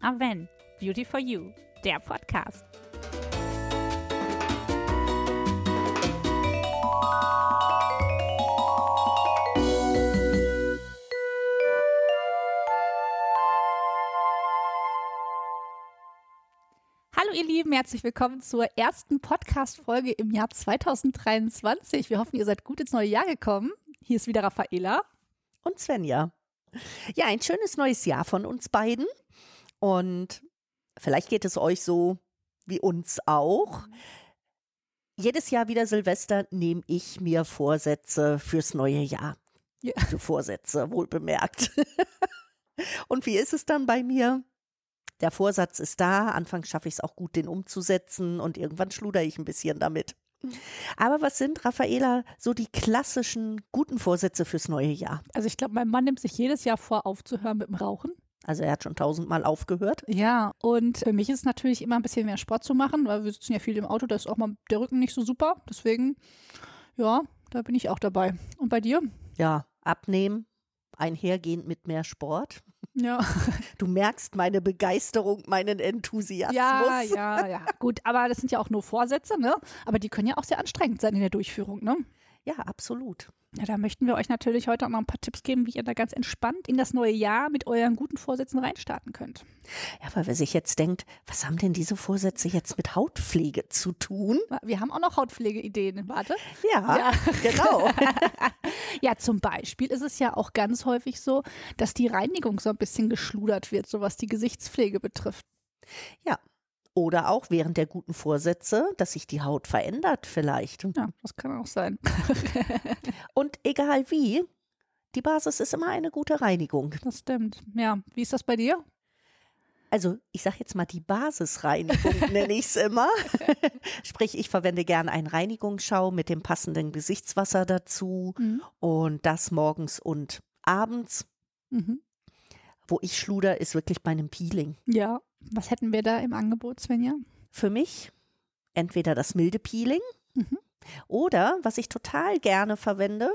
Aven, Beauty for You, der Podcast. Hallo ihr Lieben, herzlich willkommen zur ersten Podcast-Folge im Jahr 2023. Wir hoffen, ihr seid gut ins neue Jahr gekommen. Hier ist wieder Raffaela. Und Svenja. Ja, ein schönes neues Jahr von uns beiden. Und vielleicht geht es euch so wie uns auch. Jedes Jahr wieder Silvester nehme ich mir Vorsätze fürs neue Jahr. Ja. Also Vorsätze, wohl bemerkt. Und wie ist es dann bei mir? Der Vorsatz ist da, anfangs schaffe ich es auch gut, den umzusetzen und irgendwann schluder ich ein bisschen damit. Aber was sind, Raffaela, so die klassischen guten Vorsätze fürs neue Jahr? Also ich glaube, mein Mann nimmt sich jedes Jahr vor, aufzuhören mit dem Rauchen. Also er hat schon tausendmal aufgehört. Ja, und für mich ist es natürlich immer ein bisschen mehr Sport zu machen, weil wir sitzen ja viel im Auto, da ist auch mal der Rücken nicht so super. Deswegen, ja, da bin ich auch dabei. Und bei dir? Ja, abnehmen, einhergehend mit mehr Sport. Ja. Du merkst meine Begeisterung, meinen Enthusiasmus. Ja, ja, ja. Gut, aber das sind ja auch nur Vorsätze, ne? Aber die können ja auch sehr anstrengend sein in der Durchführung, ne? Ja, absolut. Ja, da möchten wir euch natürlich heute auch noch ein paar Tipps geben, wie ihr da ganz entspannt in das neue Jahr mit euren guten Vorsätzen reinstarten könnt. Ja, weil wer sich jetzt denkt, was haben denn diese Vorsätze jetzt mit Hautpflege zu tun? Wir haben auch noch Hautpflegeideen. Warte. Ja, Ja. genau. Ja, zum Beispiel ist es ja auch ganz häufig so, dass die Reinigung so ein bisschen geschludert wird, so was die Gesichtspflege betrifft. Ja. Oder auch während der guten Vorsätze, dass sich die Haut verändert vielleicht. Ja, das kann auch sein. Und egal wie, die Basis ist immer eine gute Reinigung. Das stimmt. Ja, wie ist das bei dir? Also ich sage jetzt mal die Basisreinigung, nenne ich es immer. Sprich, ich verwende gern einen Reinigungsschaum mit dem passenden Gesichtswasser dazu Mhm. und das morgens und abends. Mhm. Wo ich schluder, ist wirklich bei einem Peeling. Ja, was hätten wir da im Angebot, Svenja? Für mich entweder das milde Peeling Mhm. oder was ich total gerne verwende,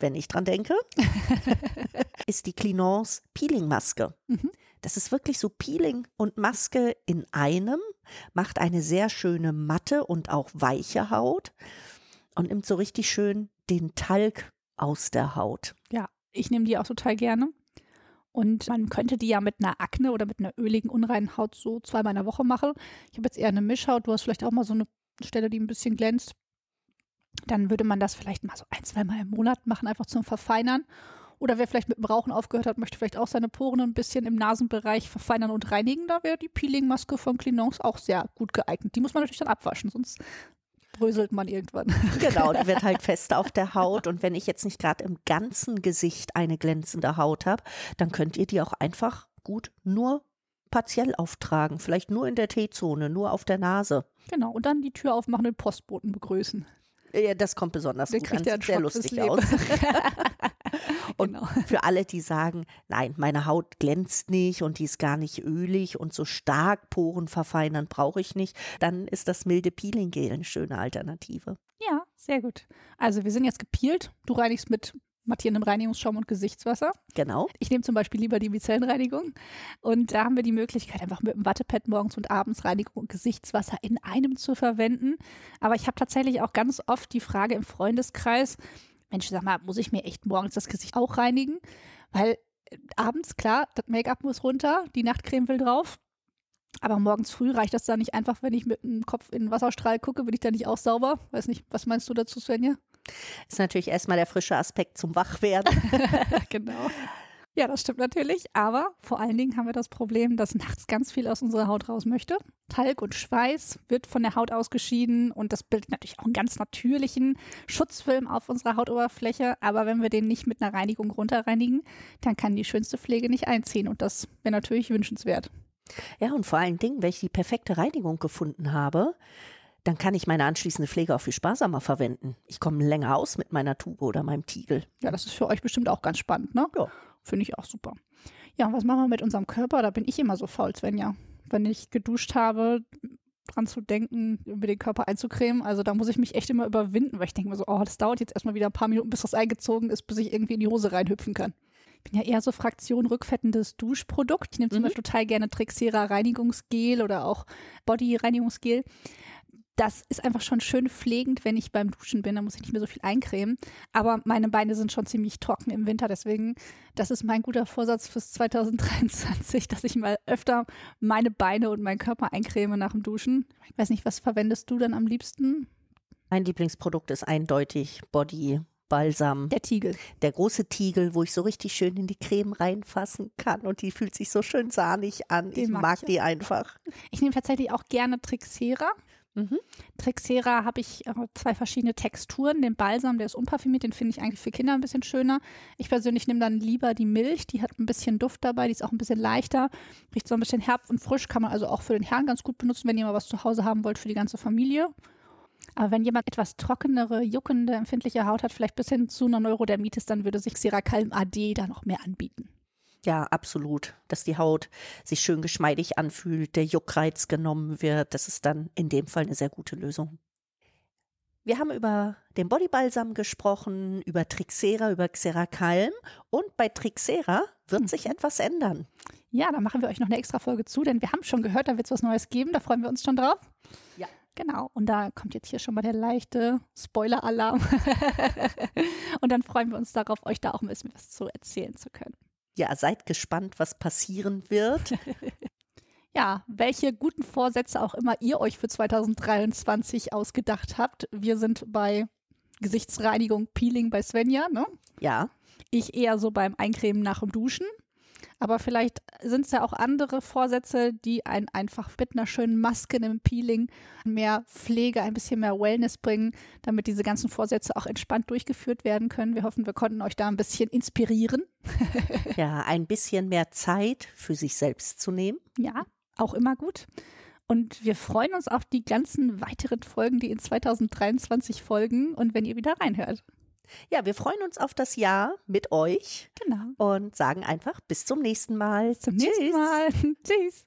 wenn ich dran denke, ist die Clinons Peeling Maske. Mhm. Das ist wirklich so Peeling und Maske in einem, macht eine sehr schöne matte und auch weiche Haut und nimmt so richtig schön den Talg aus der Haut. Ja, ich nehme die auch total gerne. Und man könnte die ja mit einer Akne oder mit einer öligen, unreinen Haut so zweimal in der Woche machen. Ich habe jetzt eher eine Mischhaut. Du hast vielleicht auch mal so eine Stelle, die ein bisschen glänzt. Dann würde man das vielleicht mal so ein, zweimal im Monat machen, einfach zum Verfeinern. Oder wer vielleicht mit dem Rauchen aufgehört hat, möchte vielleicht auch seine Poren ein bisschen im Nasenbereich verfeinern und reinigen. Da wäre die Peeling-Maske von Clinons auch sehr gut geeignet. Die muss man natürlich dann abwaschen, sonst bröselt man irgendwann. Genau, die wird halt fest auf der Haut und wenn ich jetzt nicht gerade im ganzen Gesicht eine glänzende Haut habe, dann könnt ihr die auch einfach gut nur partiell auftragen, vielleicht nur in der T-Zone, nur auf der Nase. Genau. Und dann die Tür aufmachen und den Postboten begrüßen. Ja, das kommt besonders Der gut kriegt an, sieht sehr lustig aus. Und Genau. für alle, die sagen, nein, meine Haut glänzt nicht und die ist gar nicht ölig und so stark Poren verfeinern brauche ich nicht, dann ist das milde Peeling Gel eine schöne Alternative. Ja, sehr gut. Also wir sind jetzt gepielt. Du reinigst mit mattierendem Reinigungsschaum und Gesichtswasser. Genau. Ich nehme zum Beispiel lieber die Micellenreinigung. Und da haben wir die Möglichkeit, einfach mit dem Wattepad morgens und abends Reinigung und Gesichtswasser in einem zu verwenden. Aber ich habe tatsächlich auch ganz oft die Frage im Freundeskreis, Mensch, sag mal, muss ich mir echt morgens das Gesicht auch reinigen? Weil äh, abends, klar, das Make-up muss runter, die Nachtcreme will drauf. Aber morgens früh reicht das da nicht einfach, wenn ich mit dem Kopf in den Wasserstrahl gucke, bin ich da nicht auch sauber? Weiß nicht, was meinst du dazu, Svenja? Ist natürlich erstmal der frische Aspekt zum Wachwerden. genau. Ja, das stimmt natürlich. Aber vor allen Dingen haben wir das Problem, dass nachts ganz viel aus unserer Haut raus möchte. Talg und Schweiß wird von der Haut ausgeschieden und das bildet natürlich auch einen ganz natürlichen Schutzfilm auf unserer Hautoberfläche. Aber wenn wir den nicht mit einer Reinigung runterreinigen, dann kann die schönste Pflege nicht einziehen und das wäre natürlich wünschenswert. Ja, und vor allen Dingen, wenn ich die perfekte Reinigung gefunden habe, dann kann ich meine anschließende Pflege auch viel sparsamer verwenden. Ich komme länger aus mit meiner Tube oder meinem Tiegel. Ja, das ist für euch bestimmt auch ganz spannend, ne? Ja. Finde ich auch super. Ja, und was machen wir mit unserem Körper? Da bin ich immer so faul, Svenja. Wenn ich geduscht habe, dran zu denken, über den Körper einzucremen. Also da muss ich mich echt immer überwinden, weil ich denke mir so, oh, das dauert jetzt erstmal wieder ein paar Minuten, bis das eingezogen ist, bis ich irgendwie in die Hose reinhüpfen kann. Ich bin ja eher so Fraktion rückfettendes Duschprodukt. Ich nehme zum Mhm. Beispiel total gerne Trixera Reinigungsgel oder auch Body Reinigungsgel. Das ist einfach schon schön pflegend, wenn ich beim Duschen bin. Da muss ich nicht mehr so viel eincremen. Aber meine Beine sind schon ziemlich trocken im Winter. Deswegen, das ist mein guter Vorsatz fürs 2023, dass ich mal öfter meine Beine und meinen Körper eincreme nach dem Duschen. Ich weiß nicht, was verwendest du dann am liebsten? Mein Lieblingsprodukt ist eindeutig Body Balsam. Der Tiegel. Der große Tiegel, wo ich so richtig schön in die Creme reinfassen kann und die fühlt sich so schön sahnig an. Den ich mag mag, ich die einfach. Ich nehme tatsächlich auch gerne Trixera. Mhm. Trixera habe ich äh, zwei verschiedene Texturen. Den Balsam, der ist unparfümiert, den finde ich eigentlich für Kinder ein bisschen schöner. Ich persönlich nehme dann lieber die Milch, die hat ein bisschen Duft dabei, die ist auch ein bisschen leichter, riecht so ein bisschen herb und frisch, kann man also auch für den Herrn ganz gut benutzen, wenn ihr mal was zu Hause haben wollt für die ganze Familie. Aber wenn jemand etwas trockenere, juckende, empfindliche Haut hat, vielleicht bis hin zu einer Neurodermitis, dann würde sich Xeracalm AD da noch mehr anbieten. Ja, absolut. Dass die Haut sich schön geschmeidig anfühlt, der Juckreiz genommen wird. Das ist dann in dem Fall eine sehr gute Lösung. Wir haben über den Bodybalsam gesprochen, über Trixera, über Xeracalm und bei Trixera wird sich etwas ändern. Ja, da machen wir euch noch eine extra Folge zu, denn wir haben schon gehört, da wird es was Neues geben. Da freuen wir uns schon drauf. Ja. Genau. Und da kommt jetzt hier schon mal der leichte Spoiler-Alarm. Und dann freuen wir uns darauf, euch da auch ein bisschen was zu erzählen zu können. Ja, seid gespannt, was passieren wird. Ja, welche guten Vorsätze auch immer ihr euch für 2023 ausgedacht habt. Wir sind bei Gesichtsreinigung, Peeling bei Svenja, ne? Ja, Ich eher so beim Eincremen nach dem Duschen. Aber vielleicht sind es ja auch andere Vorsätze, die einen einfach mit einer schönen Maske, einem Peeling, mehr Pflege, ein bisschen mehr Wellness bringen, damit diese ganzen Vorsätze auch entspannt durchgeführt werden können. Wir hoffen, wir konnten euch da ein bisschen inspirieren. ja, ein bisschen mehr Zeit für sich selbst zu nehmen. Ja, auch immer gut. Und wir freuen uns auf die ganzen weiteren Folgen, die in 2023 folgen und wenn ihr wieder reinhört. Ja, wir freuen uns auf das Jahr mit euch Genau. und sagen einfach bis zum nächsten Mal. Zum nächsten Mal. Tschüss.